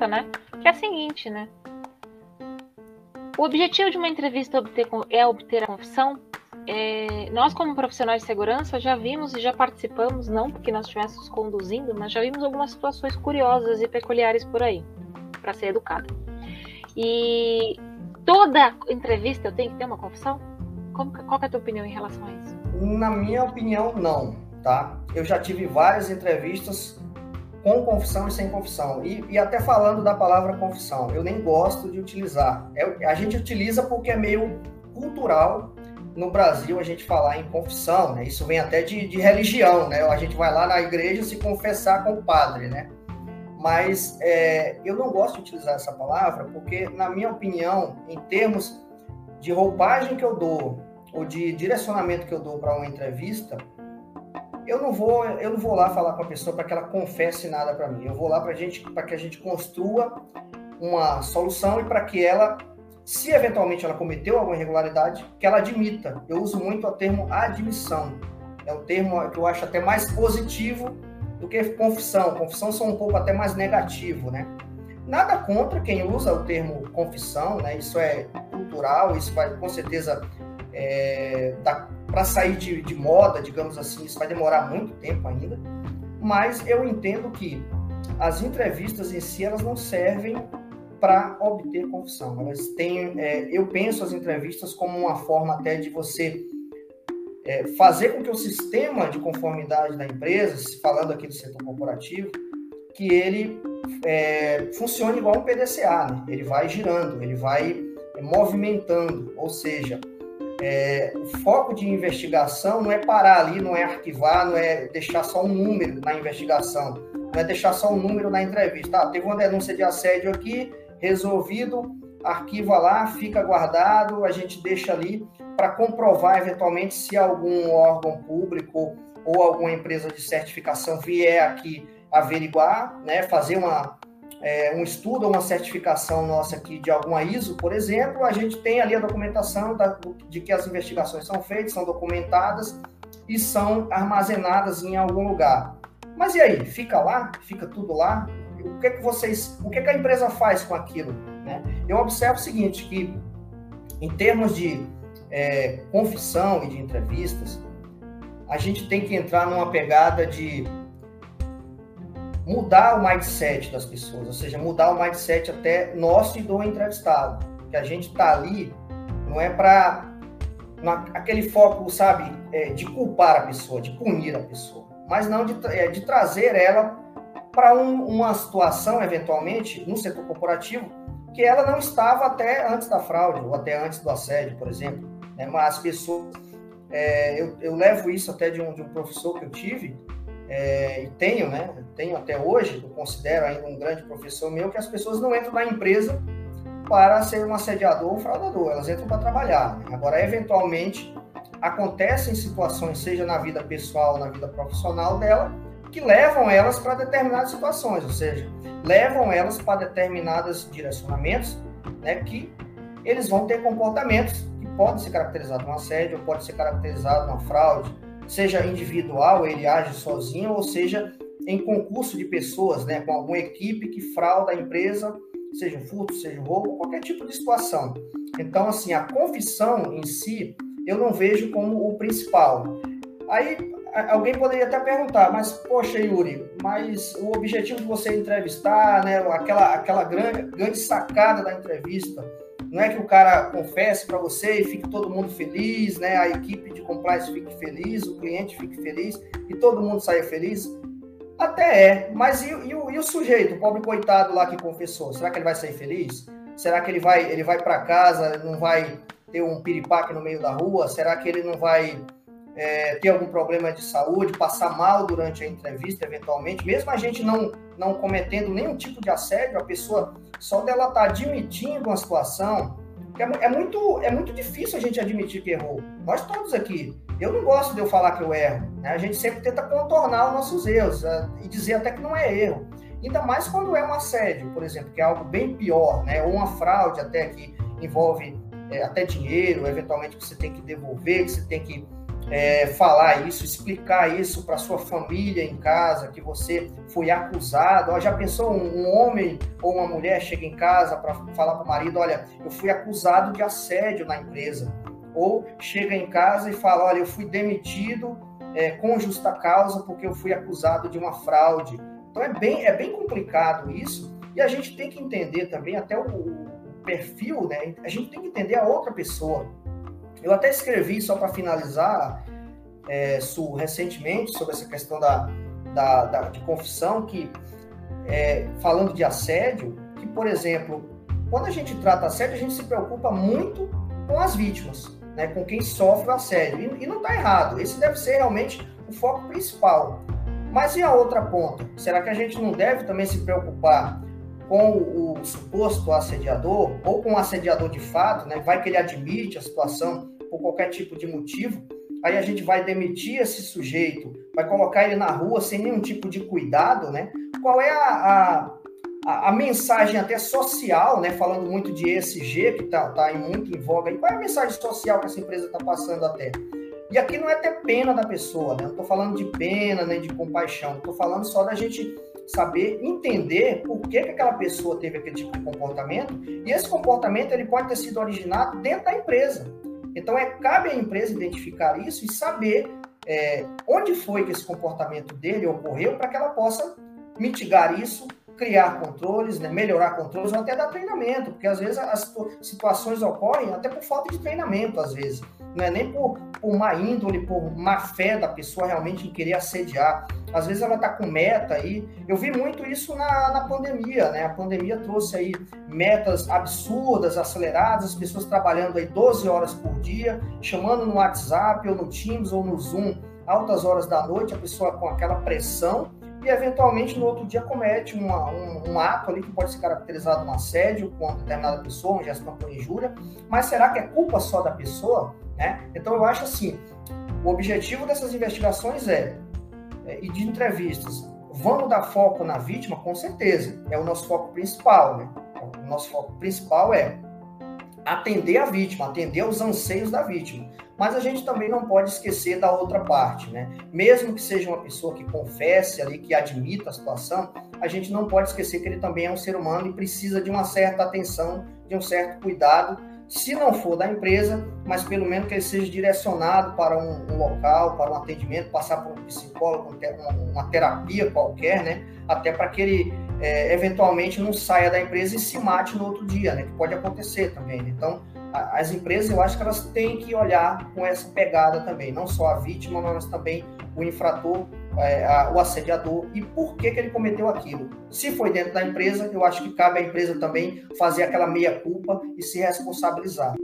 pergunta, né? Que é a seguinte, né? O objetivo de uma entrevista é obter a confissão? É, nós, como profissionais de segurança, já vimos e já participamos, não porque nós estivéssemos conduzindo, mas já vimos algumas situações curiosas e peculiares por aí, para ser educada. E toda entrevista eu tenho que ter uma confissão? Como, qual é a tua opinião em relação a isso? Na minha opinião, não, tá? Eu já tive várias entrevistas com confissão e sem confissão. E, e, até falando da palavra confissão, eu nem gosto de utilizar. É, a gente utiliza porque é meio cultural no Brasil a gente falar em confissão, né? Isso vem até de, de religião, né? A gente vai lá na igreja se confessar com o padre, né? Mas é, eu não gosto de utilizar essa palavra porque, na minha opinião, em termos de roupagem que eu dou ou de direcionamento que eu dou para uma entrevista, eu não vou eu não vou lá falar com a pessoa para que ela confesse nada para mim. Eu vou lá para gente para que a gente construa uma solução e para que ela, se eventualmente ela cometeu alguma irregularidade, que ela admita. Eu uso muito o termo admissão. É um termo que eu acho até mais positivo do que confissão. Confissão são um pouco até mais negativo, né? Nada contra quem usa o termo confissão, né? Isso é cultural, isso vai com certeza é, para sair de, de, moda, digamos assim, isso vai demorar muito tempo ainda, mas eu entendo que as entrevistas em si elas não servem para obter confissão. Elas têm, é, eu penso as entrevistas como uma forma até de você é, fazer com que o sistema de conformidade da empresa, falando aqui do setor corporativo, que ele é, funcione igual um PDCA, né? ele vai girando, ele vai movimentando, ou seja, é, o foco de investigação não é parar ali, não é arquivar, não é deixar só um número na investigação, não é deixar só um número na entrevista. Ah, teve uma denúncia de assédio aqui, resolvido, arquiva lá, fica guardado, a gente deixa ali para comprovar eventualmente se algum órgão público ou alguma empresa de certificação vier aqui averiguar, né, fazer uma é, um estudo ou uma certificação nossa aqui de alguma ISO, por exemplo, a gente tem ali a documentação da, de que as investigações são feitas, são documentadas e são armazenadas em algum lugar. Mas e aí? Fica lá? Fica tudo lá? O que é que vocês, o que é que a empresa faz com aquilo? Né? Eu observo o seguinte, que em termos de é, confissão e de entrevistas, a gente tem que entrar numa pegada de mudar o mindset das pessoas, ou seja, mudar o mindset até nosso e do entrevistado. Que a gente está ali não é para aquele foco, sabe, é, de culpar a pessoa, de punir a pessoa, mas não de, é, de trazer ela para um, uma situação, eventualmente, no setor corporativo, que ela não estava até antes da fraude, ou até antes do assédio, por exemplo. Né? Mas as pessoas. É, eu, eu, levo isso até de um, de um professor que eu tive, é, e tenho, né? Tenho até hoje, eu considero ainda um grande professor meu, que as pessoas não entram na empresa para ser um assediador ou fraudador, elas entram para trabalhar. Né? Agora, eventualmente, acontecem situações, seja na vida pessoal, na vida profissional dela, que levam elas para determinadas situações, ou seja, levam elas para determinados direcionamentos, né, que eles vão ter comportamentos que podem ser caracterizados um assédio, pode ser caracterizado uma fraude, seja individual, ele age sozinho, ou seja em concurso de pessoas, né, com alguma equipe que frauda a empresa, seja um furto, seja um roubo, qualquer tipo de situação. Então, assim, a confissão em si, eu não vejo como o principal. Aí alguém poderia até perguntar, mas poxa, Yuri, mas o objetivo de você entrevistar, né, aquela, aquela grande, grande sacada da entrevista, não é que o cara confesse para você e fique todo mundo feliz, né? A equipe de compliance fique feliz, o cliente fique feliz e todo mundo saia feliz. Até é, mas e, e, o, e o sujeito, o pobre coitado lá que confessou, será que ele vai sair feliz? Será que ele vai, ele vai para casa, não vai ter um piripaque no meio da rua? Será que ele não vai é, ter algum problema de saúde, passar mal durante a entrevista, eventualmente, mesmo a gente não, não cometendo nenhum tipo de assédio, a pessoa só dela estar tá admitindo uma situação, é, é, muito, é muito difícil a gente admitir que errou. Nós todos aqui. Eu não gosto de eu falar que eu erro. Né? A gente sempre tenta contornar os nossos erros é, e dizer até que não é erro. Ainda mais quando é um assédio, por exemplo, que é algo bem pior, né? ou uma fraude até que envolve é, até dinheiro, eventualmente que você tem que devolver, que você tem que é, falar isso, explicar isso para sua família em casa, que você foi acusado. Já pensou um, um, homem ou uma mulher chega em casa para falar para o marido, olha, eu fui acusado de assédio na empresa. Ou chega em casa e fala, olha, eu fui demitido é, com justa causa porque eu fui acusado de uma fraude. Então é bem, é bem complicado isso. E a gente tem que entender também até o, o perfil, né? A gente tem que entender a outra pessoa. Eu até escrevi, só para finalizar, é, Su, recentemente, sobre essa questão da, da, da de confissão, que é, falando de assédio, que, por exemplo, quando a gente trata assédio, a gente se preocupa muito com as vítimas, né, com quem sofre o assédio. E, e não está errado, esse deve ser realmente o foco principal. Mas e a outra ponta? Será que a gente não deve também se preocupar com o, suposto assediador ou com o assediador de fato, né? Vai que ele admite a situação por qualquer tipo de motivo, aí a gente vai demitir esse sujeito, vai colocar ele na rua sem nenhum tipo de cuidado, né? Qual é a, a, a mensagem até social, né? Falando muito de ESG, que está tá muito em voga, e qual é a mensagem social que essa empresa está passando até? E aqui não é ter pena da pessoa, né? Não estou falando de pena nem de compaixão, estou falando só da gente saber entender por que, que aquela pessoa teve aquele tipo de comportamento e esse comportamento ele pode ter sido originado dentro da empresa. Então é cabe à empresa identificar isso e saber é, onde foi que esse comportamento dele ocorreu para que ela possa mitigar isso criar controles, né, melhorar controles, ou até dar treinamento, porque às vezes as situações ocorrem até por falta de treinamento, às vezes. Não é nem por, por má índole, por má fé da pessoa realmente em querer assediar. Às vezes ela está com meta aí. Eu vi muito isso na, na pandemia, né? A pandemia trouxe aí metas absurdas, aceleradas, as pessoas trabalhando aí 12 horas por dia, chamando no WhatsApp ou no Teams ou no Zoom, altas horas da noite, a pessoa com aquela pressão e eventualmente no outro dia comete uma, um, um, ato ali que pode ser caracterizado um assédio com uma determinada pessoa, uma gestão por injúria, mas será que é culpa só da pessoa? Né? Então eu acho assim, o objetivo dessas investigações é, é, e de entrevistas, vamos dar foco na vítima? Com certeza, é o nosso foco principal, né? O nosso foco principal é atender a vítima, atender os anseios da vítima. Mas a gente também não pode esquecer da outra parte, né? Mesmo que seja uma pessoa que confesse ali, que admita a situação, a gente não pode esquecer que ele também é um ser humano e precisa de uma certa atenção, de um certo cuidado, se não for da empresa, mas pelo menos que ele seja direcionado para um, um local, para um atendimento, passar por um psicólogo, uma, uma terapia qualquer, né? Até para que ele é, eventualmente não saia da empresa e se mate no outro dia, né? Que pode acontecer também. Né? Então, a, as empresas, eu acho que elas têm que olhar com essa pegada também, não só a vítima, mas também o infrator, é, a, o assediador e por que, que ele cometeu aquilo. Se foi dentro da empresa, eu acho que cabe à empresa também fazer aquela meia-culpa e se responsabilizar.